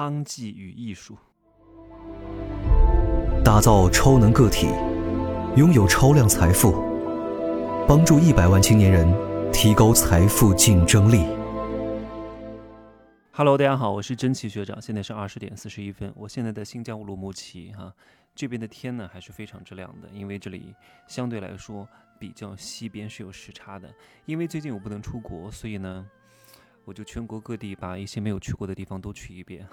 娼妓与艺术，打造超能个体，拥有超量财富，帮助一百万青年人提高财富竞争力。Hello，大家好，我是真奇学长，现在是二十点四十一分，我现在在新疆乌鲁木齐哈，这边的天呢还是非常之亮的，因为这里相对来说比较西边是有时差的，因为最近我不能出国，所以呢。我就全国各地把一些没有去过的地方都去一遍。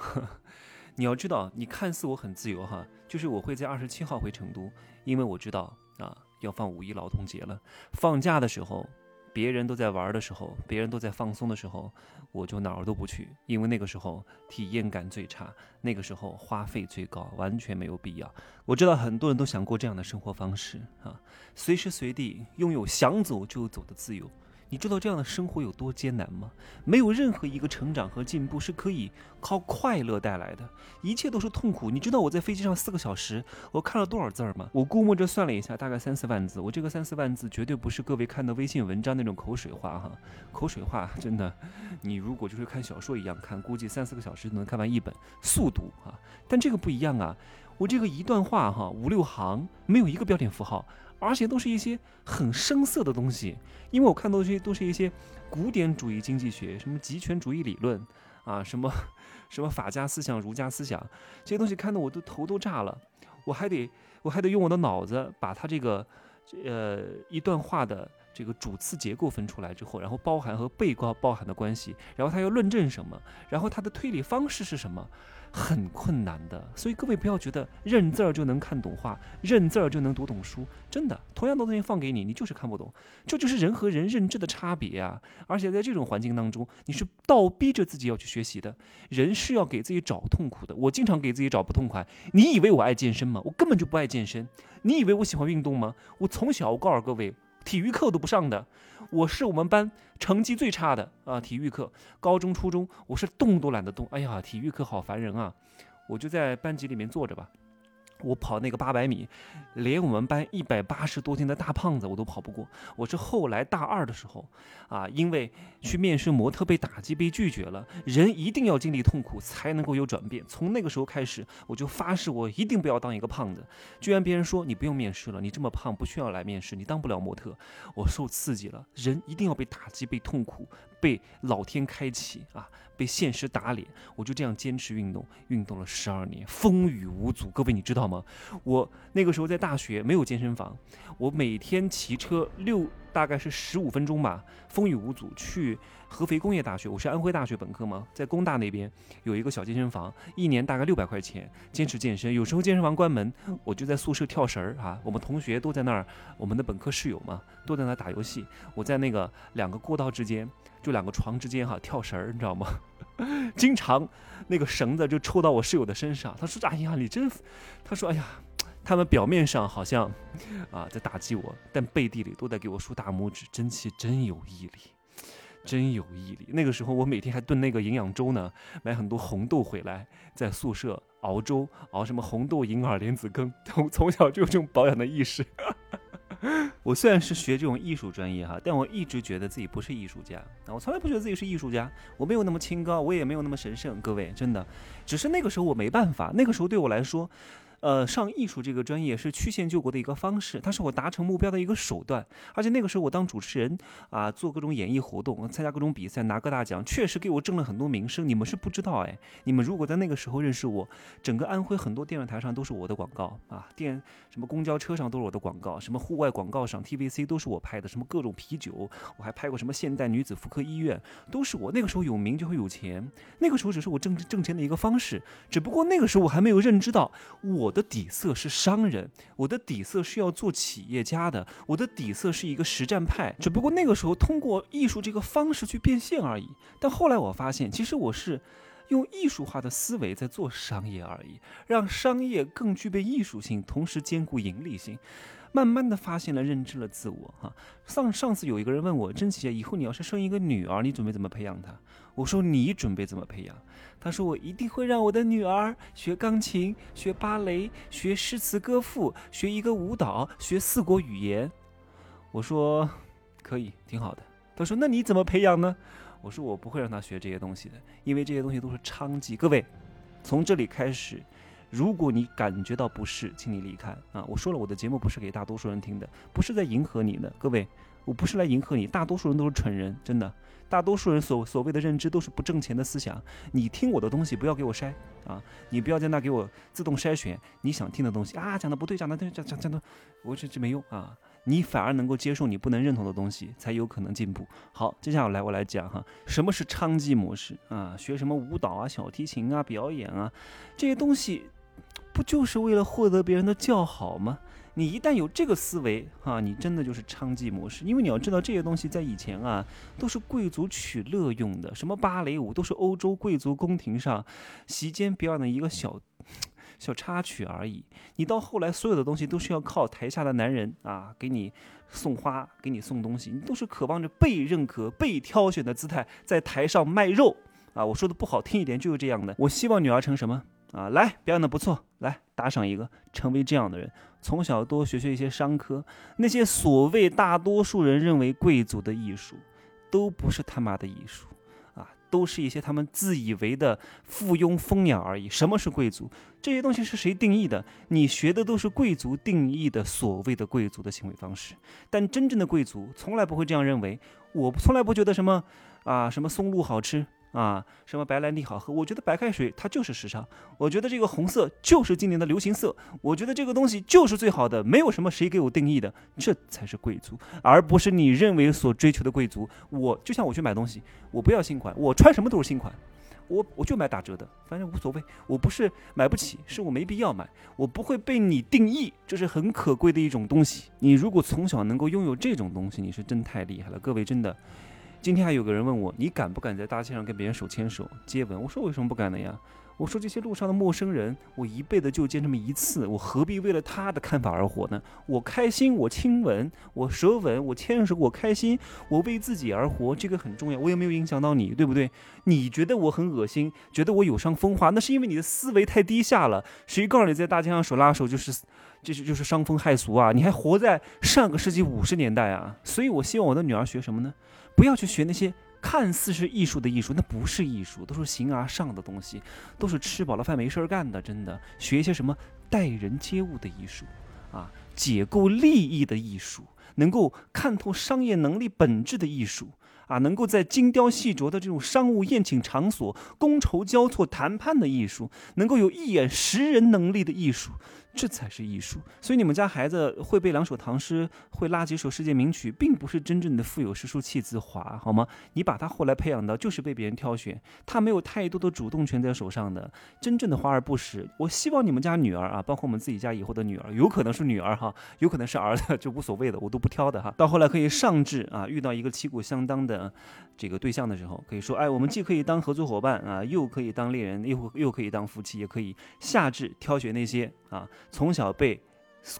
你要知道，你看似我很自由哈，就是我会在二十七号回成都，因为我知道啊要放五一劳动节了。放假的时候，别人都在玩的时候，别人都在放松的时候，我就哪儿都不去，因为那个时候体验感最差，那个时候花费最高，完全没有必要。我知道很多人都想过这样的生活方式啊，随时随地拥有想走就走的自由。你知道这样的生活有多艰难吗？没有任何一个成长和进步是可以靠快乐带来的，一切都是痛苦。你知道我在飞机上四个小时，我看了多少字儿吗？我估摸着算了一下，大概三四万字。我这个三四万字绝对不是各位看的微信文章那种口水话哈，口水话真的，你如果就是看小说一样看，估计三四个小时能看完一本速读啊。但这个不一样啊，我这个一段话哈，五六行，没有一个标点符号。而且都是一些很生涩的东西，因为我看到这些都是一些古典主义经济学，什么极权主义理论啊，什么什么法家思想、儒家思想，这些东西看得我都头都炸了。我还得我还得用我的脑子把它这个呃一段话的这个主次结构分出来之后，然后包含和被告包含的关系，然后它要论证什么，然后它的推理方式是什么。很困难的，所以各位不要觉得认字儿就能看懂话，认字儿就能读懂书。真的，同样的东西放给你，你就是看不懂。这就是人和人认知的差别啊！而且在这种环境当中，你是倒逼着自己要去学习的。人是要给自己找痛苦的。我经常给自己找不痛快。你以为我爱健身吗？我根本就不爱健身。你以为我喜欢运动吗？我从小我告诉各位。体育课都不上的，我是我们班成绩最差的啊！体育课，高中、初中，我是动都懒得动。哎呀，体育课好烦人啊！我就在班级里面坐着吧。我跑那个八百米，连我们班一百八十多斤的大胖子我都跑不过。我是后来大二的时候，啊，因为去面试模特被打击被拒绝了。人一定要经历痛苦才能够有转变。从那个时候开始，我就发誓我一定不要当一个胖子。居然别人说你不用面试了，你这么胖不需要来面试，你当不了模特。我受刺激了，人一定要被打击被痛苦。被老天开启啊，被现实打脸，我就这样坚持运动，运动了十二年，风雨无阻。各位你知道吗？我那个时候在大学没有健身房，我每天骑车六。大概是十五分钟吧，风雨无阻去合肥工业大学，我是安徽大学本科嘛，在工大那边有一个小健身房，一年大概六百块钱，坚持健身。有时候健身房关门，我就在宿舍跳绳儿啊。我们同学都在那儿，我们的本科室友嘛，都在那打游戏。我在那个两个过道之间，就两个床之间哈跳绳儿，你知道吗？经常那个绳子就抽到我室友的身上，他说：“哎呀，你真……”他说：“哎呀。”他们表面上好像啊在打击我，但背地里都在给我竖大拇指。真气真有毅力，真有毅力。那个时候我每天还炖那个营养粥呢，买很多红豆回来，在宿舍熬粥，熬什么红豆银耳莲子羹。从从小就有这种保养的意识。我虽然是学这种艺术专业哈，但我一直觉得自己不是艺术家。啊，我从来不觉得自己是艺术家，我没有那么清高，我也没有那么神圣。各位，真的，只是那个时候我没办法。那个时候对我来说。呃，上艺术这个专业是曲线救国的一个方式，它是我达成目标的一个手段。而且那个时候我当主持人啊，做各种演艺活动，参加各种比赛，拿各大奖，确实给我挣了很多名声。你们是不知道哎，你们如果在那个时候认识我，整个安徽很多电视台上都是我的广告啊，电什么公交车上都是我的广告，什么户外广告上 TVC 都是我拍的，什么各种啤酒，我还拍过什么现代女子妇科医院，都是我。那个时候有名就会有钱，那个时候只是我挣挣钱的一个方式，只不过那个时候我还没有认知到我。我的底色是商人，我的底色是要做企业家的，我的底色是一个实战派，只不过那个时候通过艺术这个方式去变现而已。但后来我发现，其实我是用艺术化的思维在做商业而已，让商业更具备艺术性，同时兼顾盈利性。慢慢的发现了，认知了自我。哈，上上次有一个人问我，真奇姐，以后你要是生一个女儿，你准备怎么培养她？我说你准备怎么培养？他说我一定会让我的女儿学钢琴、学芭蕾、学诗词歌赋、学一个舞蹈、学四国语言。我说可以，挺好的。他说那你怎么培养呢？我说我不会让她学这些东西的，因为这些东西都是娼妓。各位。从这里开始，如果你感觉到不适，请你离开啊！我说了，我的节目不是给大多数人听的，不是在迎合你的，各位，我不是来迎合你，大多数人都是蠢人，真的。大多数人所所谓的认知都是不挣钱的思想。你听我的东西，不要给我筛啊！你不要在那给我自动筛选你想听的东西啊！讲的不对，讲的对，讲讲讲的，我这这没用啊！你反而能够接受你不能认同的东西，才有可能进步。好，接下来我来讲哈，什么是娼妓模式啊？学什么舞蹈啊、小提琴啊、表演啊，这些东西，不就是为了获得别人的叫好吗？你一旦有这个思维，啊，你真的就是娼妓模式。因为你要知道，这些东西在以前啊，都是贵族取乐用的。什么芭蕾舞，都是欧洲贵族宫廷上席间表演的一个小小插曲而已。你到后来，所有的东西都是要靠台下的男人啊，给你送花，给你送东西，你都是渴望着被认可、被挑选的姿态，在台上卖肉啊。我说的不好听一点，就是这样的。我希望女儿成什么？啊，来表演的不错，来打赏一个，成为这样的人，从小多学学一些商科。那些所谓大多数人认为贵族的艺术，都不是他妈的艺术啊，都是一些他们自以为的附庸风雅而已。什么是贵族？这些东西是谁定义的？你学的都是贵族定义的所谓的贵族的行为方式，但真正的贵族从来不会这样认为。我从来不觉得什么啊，什么松露好吃。啊，什么白兰地好喝？我觉得白开水它就是时尚。我觉得这个红色就是今年的流行色。我觉得这个东西就是最好的，没有什么谁给我定义的，这才是贵族，而不是你认为所追求的贵族。我就像我去买东西，我不要新款，我穿什么都是新款，我我就买打折的，反正无所谓。我不是买不起，是我没必要买。我不会被你定义，这是很可贵的一种东西。你如果从小能够拥有这种东西，你是真太厉害了，各位真的。今天还有个人问我，你敢不敢在大街上跟别人手牵手接吻？我说为什么不敢呢呀？我说这些路上的陌生人，我一辈子就见这么一次，我何必为了他的看法而活呢？我开心，我亲吻，我舌吻，我牵手，我开心，我为自己而活，这个很重要。我也没有影响到你，对不对？你觉得我很恶心，觉得我有伤风化，那是因为你的思维太低下了。谁告诉你在大街上手拉手就是，就是就是伤风害俗啊？你还活在上个世纪五十年代啊？所以我希望我的女儿学什么呢？不要去学那些看似是艺术的艺术，那不是艺术，都是形而上的东西，都是吃饱了饭没事儿干的。真的，学一些什么待人接物的艺术，啊，解构利益的艺术，能够看透商业能力本质的艺术，啊，能够在精雕细琢的这种商务宴请场所觥筹交错谈判的艺术，能够有一眼识人能力的艺术。这才是艺术，所以你们家孩子会背两首唐诗，会拉几首世界名曲，并不是真正的腹有诗书气自华，好吗？你把他后来培养的，就是被别人挑选，他没有太多的主动权在手上的，真正的华而不实。我希望你们家女儿啊，包括我们自己家以后的女儿，有可能是女儿哈，有可能是儿子，就无所谓的，我都不挑的哈。到后来可以上至啊，遇到一个旗鼓相当的这个对象的时候，可以说，哎，我们既可以当合作伙伴啊，又可以当恋人，又又可以当夫妻，也可以下至挑选那些啊。从小被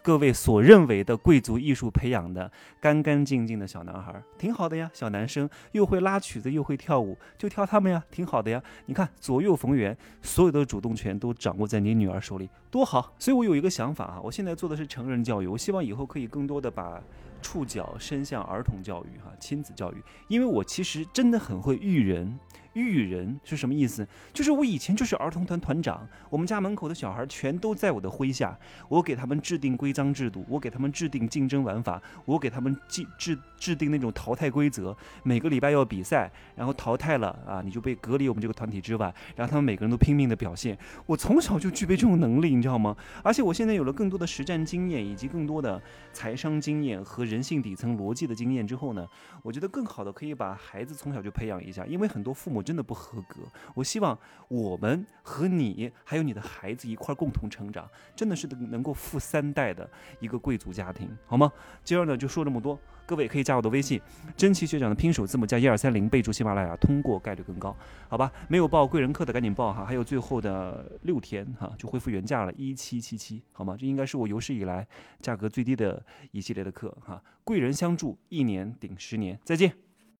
各位所认为的贵族艺术培养的干干净净的小男孩，挺好的呀。小男生又会拉曲子，又会跳舞，就挑他们呀，挺好的呀。你看左右逢源，所有的主动权都掌握在你女儿手里，多好。所以我有一个想法啊，我现在做的是成人教育，我希望以后可以更多的把触角伸向儿童教育哈，亲子教育，因为我其实真的很会育人。育人是什么意思？就是我以前就是儿童团团长，我们家门口的小孩全都在我的麾下，我给他们制定规章制度，我给他们制定竞争玩法，我给他们制制制定那种淘汰规则，每个礼拜要比赛，然后淘汰了啊，你就被隔离我们这个团体之外，然后他们每个人都拼命的表现。我从小就具备这种能力，你知道吗？而且我现在有了更多的实战经验，以及更多的财商经验和人人性底层逻辑的经验之后呢，我觉得更好的可以把孩子从小就培养一下，因为很多父母。真的不合格。我希望我们和你还有你的孩子一块共同成长，真的是能够富三代的一个贵族家庭，好吗？今儿呢就说这么多，各位可以加我的微信，真奇学长的拼手字母加一二三零，备注喜马拉雅，通过概率更高，好吧？没有报贵人课的赶紧报哈，还有最后的六天哈就恢复原价了，一七七七，好吗？这应该是我有史以来价格最低的一系列的课哈贵人相助，一年顶十年，再见。